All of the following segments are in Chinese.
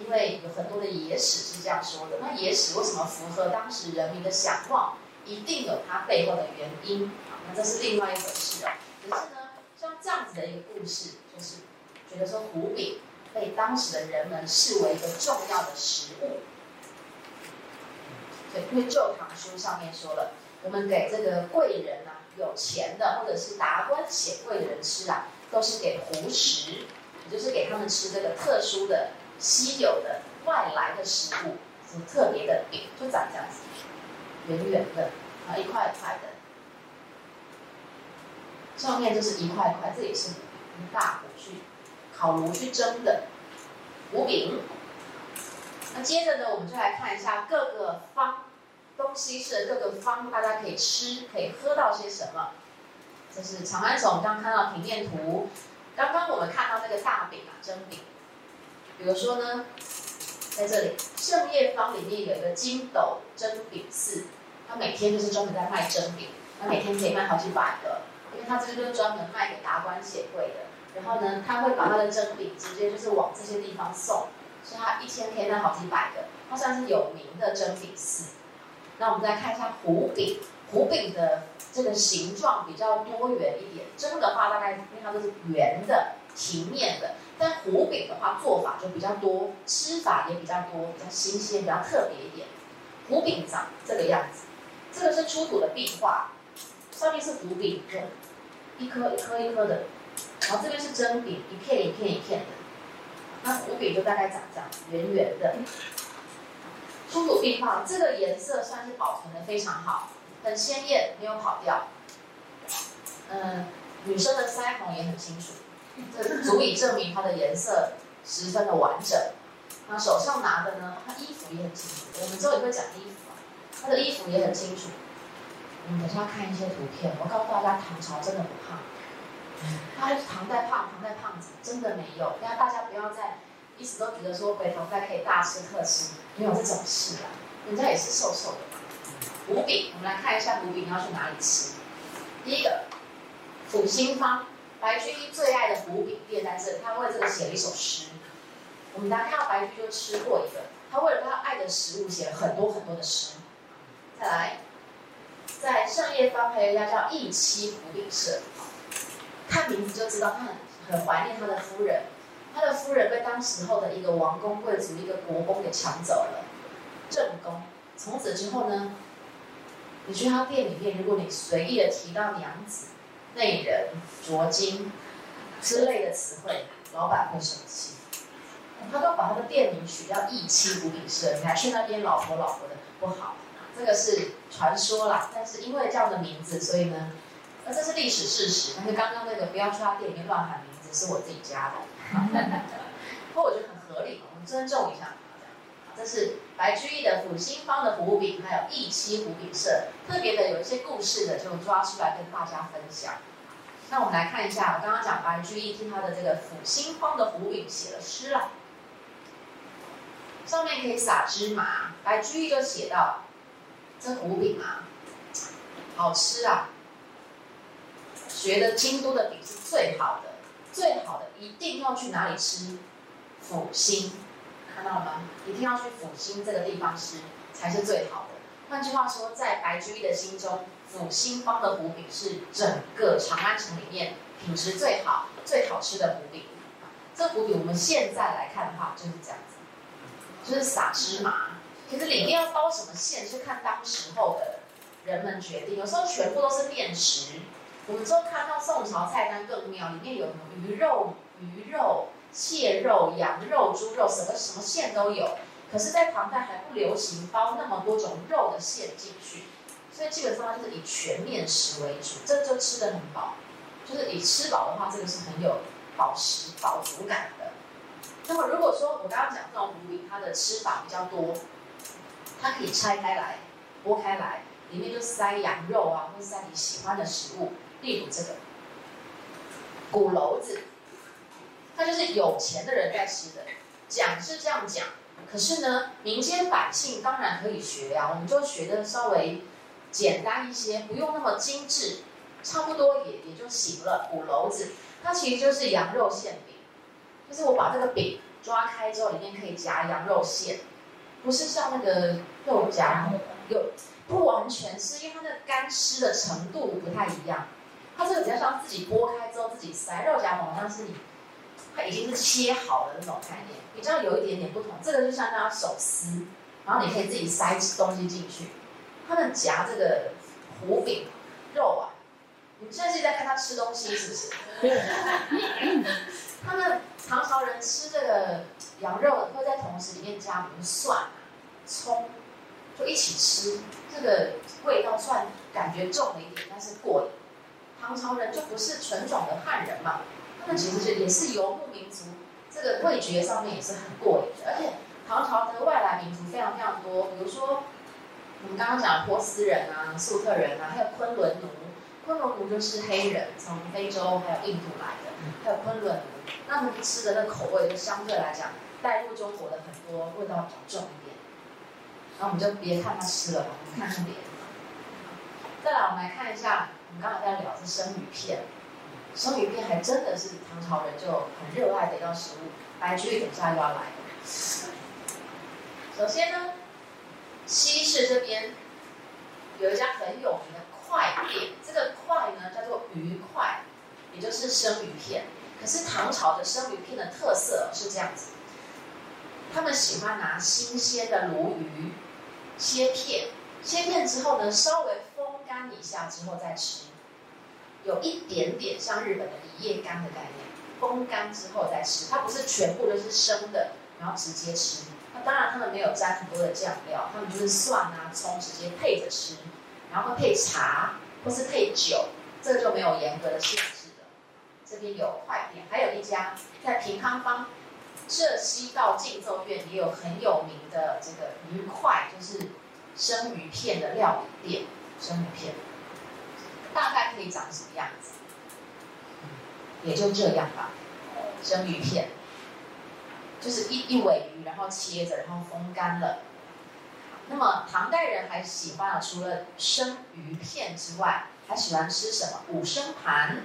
因为有很多的野史是这样说的。那野史为什么符合当时人民的想望？一定有它背后的原因，那这是另外一回事哦。可是呢，像这样子的一个故事，就是觉得说胡饼被当时的人们视为一个重要的食物。对，因为《旧唐书》上面说了，我们给这个贵人啊，有钱的或者是达官显贵的人吃啊，都是给胡食，也就是给他们吃这个特殊的、稀有的外来的食物，是特别的饼，就长这样子。圆圆的啊，一块一块的，上面就是一块一块，这也是用大火去烤炉去蒸的五饼。那接着呢，我们就来看一下各个方东西是各个方，大家可以吃可以喝到些什么。这是长安城，我们刚看到平面图。刚刚我们看到那个大饼啊，蒸饼。比如说呢，在这里盛业坊里面有一个金斗蒸饼寺。他每天就是专门在卖蒸饼，他每天可以卖好几百个，因为他这个就是专门卖给达官显贵的。然后呢，他会把他的蒸饼直接就是往这些地方送，所以他一天可以卖好几百个，他算是有名的蒸饼寺。那我们再看一下胡饼，胡饼的这个形状比较多元一点，蒸的话大概因为它都是圆的、平面的，但胡饼的话做法就比较多，吃法也比较多，比较新鲜，比较特别一点。胡饼长这个样子。这个是出土的壁画，上面是胡饼，对，一颗一颗一颗的，然后这边是蒸饼，一片一片一片的，那胡饼就大概长这样，圆圆的。出土壁画，这个颜色算是保存的非常好，很鲜艳，没有跑掉。嗯，女生的腮红也很清楚，这足以证明它的颜色十分的完整。那手上拿的呢，它衣服也很清楚，我们之后也会讲衣服。它的衣服也很清楚。我们等下看一些图片。我告诉大家，唐朝真的不胖。他唐代胖，唐代胖子真的没有。大家大家不要再一直都觉得说，北唐代可以大吃特吃，没有这种事啊。人家也是瘦瘦的。胡饼，我们来看一下胡饼要去哪里吃。第一个，抚心坊，白居易最爱的胡饼店在这里，他为这个写了一首诗。我们大家看到白居易就吃过一个，他为了他爱的食物写了很多很多的诗。再来，在圣业坊还有一家叫义妻胡饼社，看名字就知道他很很怀念他的夫人。他的夫人被当时候的一个王公贵族、一个国公给抢走了，正宫。从此之后呢，你去他店里面，如果你随意的提到娘子、内人、拙金之类的词汇，老板会生气。他都把他的店名取叫义妻五里社，你还去那边老婆老婆的不好。这个是传说啦，但是因为这样的名字，所以呢，那这是历史事实。但是刚刚那个不要去他店里面乱喊名字，是我自己加的，不过我觉得很合理，我们尊重一下。这是白居易的抚心坊的胡饼，还有义妻胡饼社，特别的有一些故事的，就抓出来跟大家分享。那我们来看一下，我刚刚讲白居易替他的这个抚心坊的胡饼写了诗了，上面可以撒芝麻，白居易就写到。这胡饼啊，好吃啊！觉得京都的饼是最好的，最好的一定要去哪里吃？抚心，看到了吗？一定要去抚心这个地方吃才是最好的。换句话说，在白居易的心中，抚心坊的胡饼是整个长安城里面品质最好、最好吃的胡饼。这胡饼我们现在来看的话，就是这样子，就是撒芝麻。其实里面要包什么馅是看当时候的人们决定，有时候全部都是面食。我们之后看到宋朝菜单更妙，里面有什么鱼肉、鱼肉、蟹肉、羊肉、猪肉，什么什么馅都有。可是，在唐代还不流行包那么多种肉的馅进去，所以基本上就是以全面食为主，这就吃得很饱。就是以吃饱的话，这个是很有饱食饱足感的。那么如果说我刚刚讲这种胡饼，它的吃法比较多。它可以拆开来，剥开来，里面就塞羊肉啊，或塞你喜欢的食物。例如这个鼓楼子，它就是有钱的人在吃的。讲是这样讲，可是呢，民间百姓当然可以学啊，我们就学的稍微简单一些，不用那么精致，差不多也也就行了。鼓楼子，它其实就是羊肉馅饼，就是我把这个饼抓开之后里面可以夹羊肉馅，不是像那个肉夹馍有不完全是因为它那干湿的程度不太一样，它这个比较像自己剥开之后自己塞，肉夹馍好像是你已经是切好的那种概念，比较有一点点不同。这个就像那手撕，然后你可以自己塞东西进去。他们夹这个糊饼肉啊，你现在是在看他吃东西是不是？他们唐朝人吃这个羊肉会在同时里面加比如蒜、葱，就一起吃。这个味道算感觉重了一点，但是过瘾。唐朝人就不是纯种的汉人嘛，他们其实是也是游牧民族，这个味觉上面也是很过瘾的。而且唐朝的外来民族非常非常多，比如说。我们刚刚讲波斯人啊、粟特人啊，还有昆仑奴。昆仑奴就是黑人，从非洲还有印度来的。还有昆仑奴，那他们吃的那口味就相对来讲带入中国的很多味道比较重一点。然后我们就别看他吃了，我们看看别的。再来，我们来看一下，我们刚才在聊的生鱼片。生鱼片还真的是唐朝人就很热爱的一道食物。白居易等下又要来。首先呢。西市这边有一家很有名的快店，这个快呢叫做鱼快，也就是生鱼片。可是唐朝的生鱼片的特色是这样子，他们喜欢拿新鲜的鲈鱼切片，切片之后呢稍微风干一下之后再吃，有一点点像日本的一叶干的概念，风干之后再吃，它不是全部都是生的，然后直接吃。那当然，他们没有沾很多的酱料，他们就是蒜啊、葱直接配着吃，然后会配茶或是配酒，这个就没有严格的限制的。这边有快店，还有一家在平康坊浙西道静奏院也有很有名的这个鱼块，就是生鱼片的料理店。生鱼片大概可以长什么样子？也就这样吧，生鱼片。就是一一尾鱼，然后切着，然后风干了。那么唐代人还喜欢啊，除了生鱼片之外，还喜欢吃什么？五牲盘，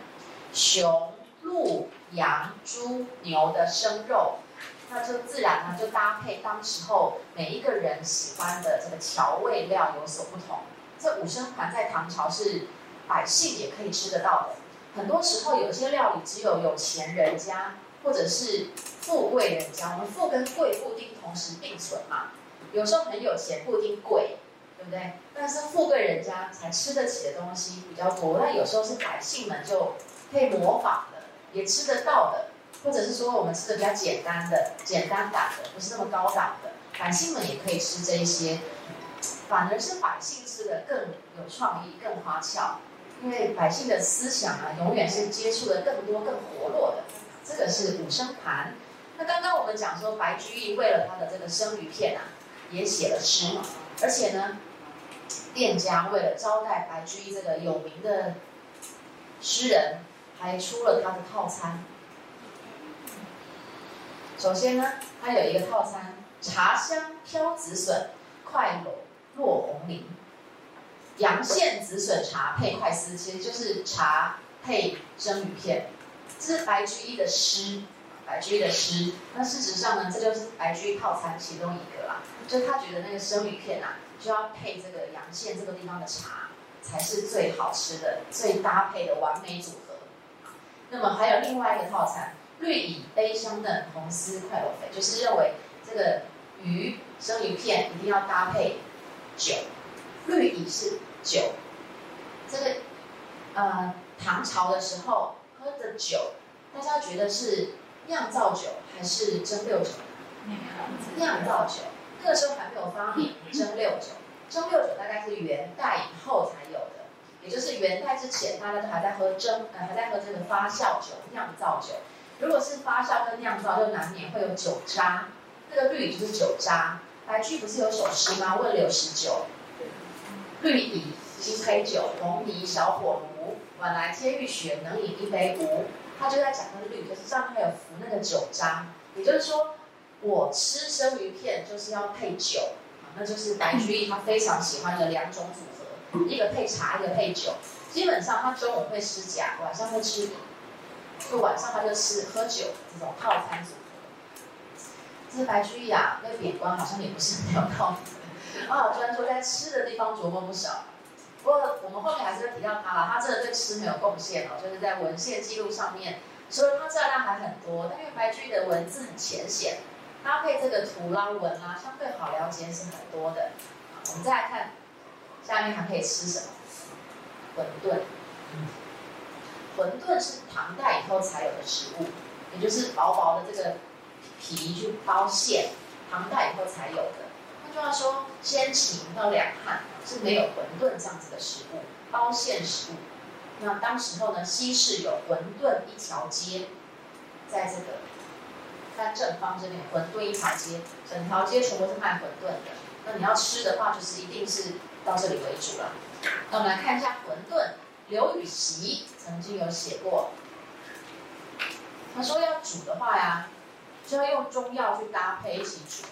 熊、鹿、羊、猪、牛的生肉，那就自然呢就搭配当时候每一个人喜欢的这个调味料有所不同。这五牲盘在唐朝是百姓也可以吃得到的，很多时候有些料理只有有钱人家。或者是富贵人家，我们富跟贵不一定同时并存嘛。有时候很有钱不一定贵，对不对？但是富贵人家才吃得起的东西比较多。那有时候是百姓们就可以模仿的，也吃得到的，或者是说我们吃的比较简单的、简单版的，不是那么高档的，百姓们也可以吃这一些。反而是百姓吃的更有创意、更花俏，因为百姓的思想啊，永远是接触的更多、更活络的。这个是五牲盘。那刚刚我们讲说，白居易为了他的这个生鱼片啊，也写了诗。而且呢，店家为了招待白居易这个有名的诗人，还出了他的套餐。首先呢，他有一个套餐：茶香飘紫笋，快卤落红菱。阳线紫笋茶配快丝，其实就是茶配生鱼片。这是白居易的诗，白居易的诗。那事实上呢，这就是白居易套餐其中一个啦。就他觉得那个生鱼片啊，就要配这个阳线这个地方的茶，才是最好吃的、最搭配的完美组合。那么还有另外一个套餐，绿蚁杯香嫩，红丝快鳗肥，就是认为这个鱼生鱼片一定要搭配酒。绿蚁是酒，这个呃唐朝的时候。喝的酒，大家觉得是酿造酒还是蒸馏酒？酿造酒，那个时候还没有发明蒸馏酒。蒸馏酒大概是元代以后才有的，也就是元代之前，大家都还在喝蒸，呃，还在喝这个发酵酒、酿造酒。如果是发酵跟酿造，就难免会有酒渣。那个绿蚁就是酒渣。白居不是有首诗吗？问柳十九，绿蚁新醅酒，红泥小火炉。晚来皆欲雪，能饮一杯无？他就在讲那个绿，就是上面还有浮那个酒渣。也就是说，我吃生鱼片就是要配酒，那就是白居易他非常喜欢的两种组合，一个配茶，一个配酒。基本上他中午会吃甲，晚上会吃乙，就晚上他就吃喝酒这种套餐组合。这白居易啊，那贬官好像也不是没有道理。啊，虽然说在吃的地方琢磨不少，不过我们后面还是要提到他了。他真的对吃没有贡献哦，就是在文献记录上面，所以他资料量还很多。但因为白居易的文字很浅显，搭配这个图拉文啊，相对好了解是很多的。我们再来看下面还可以吃什么？馄饨。馄饨是唐代以后才有的食物，也就是薄薄的这个皮去包馅，唐代以后才有的。换句话说，先秦到两汉是没有馄饨这样子的食物，包馅食物。那当时候呢，西市有馄饨一条街，在这个三正坊这边，馄饨一条街，整条街全部是卖馄饨的。那你要吃的话，就是一定是到这里为主了。那我们来看一下馄饨。刘禹锡曾经有写过，他说要煮的话呀，就要用中药去搭配一起煮，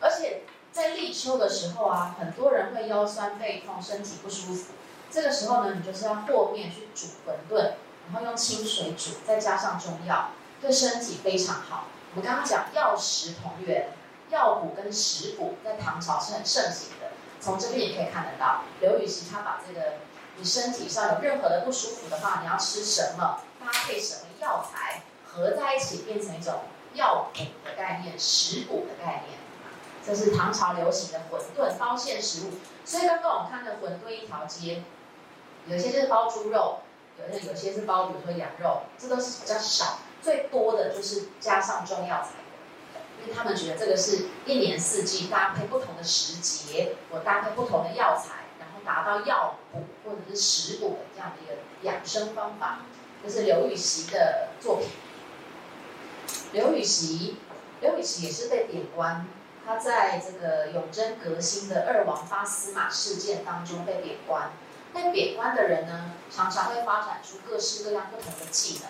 而且在立秋的时候啊，很多人会腰酸背痛、身体不舒服，这个时候呢，你就是要和面去煮馄饨，然后用清水煮，再加上中药，对身体非常好。我们刚刚讲药食同源，药补跟食补在唐朝是很盛行的，从这边也可以看得到，刘禹锡他把这个。你身体上有任何的不舒服的话，你要吃什么？搭配什么药材合在一起，变成一种药补的概念、食补的概念。这是唐朝流行的馄饨包馅食物。所以刚刚我们看的馄饨一条街，有些就是包猪肉，有的有些是包比如说羊肉，这都是比较少。最多的就是加上中药材，因为他们觉得这个是一年四季搭配不同的时节，我搭配不同的药材。然后达到药补或者是食补的这样的一个养生方法，这是刘禹锡的作品。刘禹锡，刘禹锡也是被贬官，他在这个永贞革新的二王八司马事件当中被贬官。被贬官的人呢，常常会发展出各式各样不同的技能，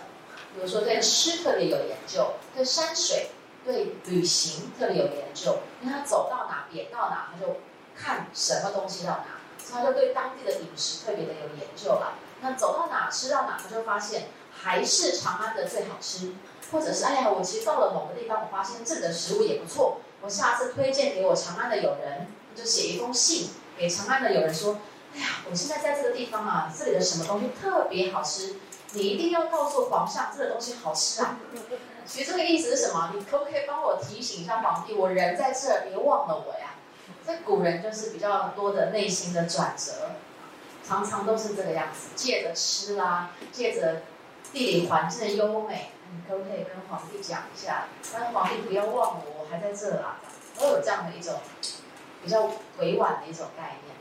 比如说对吃特别有研究，对山水、对旅行特别有研究，因为他走到哪贬到哪，他就看什么东西到哪。他就对当地的饮食特别的有研究了。那走到哪吃到哪，他就发现还是长安的最好吃，或者是哎呀，我其实到了某个地方，我发现这个食物也不错，我下次推荐给我长安的友人，就写一封信给长安的友人说，哎呀，我现在在这个地方啊，这里的什么东西特别好吃，你一定要告诉皇上这个东西好吃啊。其实这个意思是什么？你可不可以帮我提醒一下皇帝，我人在这儿，别忘了我呀？这古人就是比较多的内心的转折，常常都是这个样子，借着吃啦，借着地理环境的优美，你可不可以跟皇帝讲一下？让皇帝不要忘了，我还在这啊，都有这样的一种比较委婉的一种概念。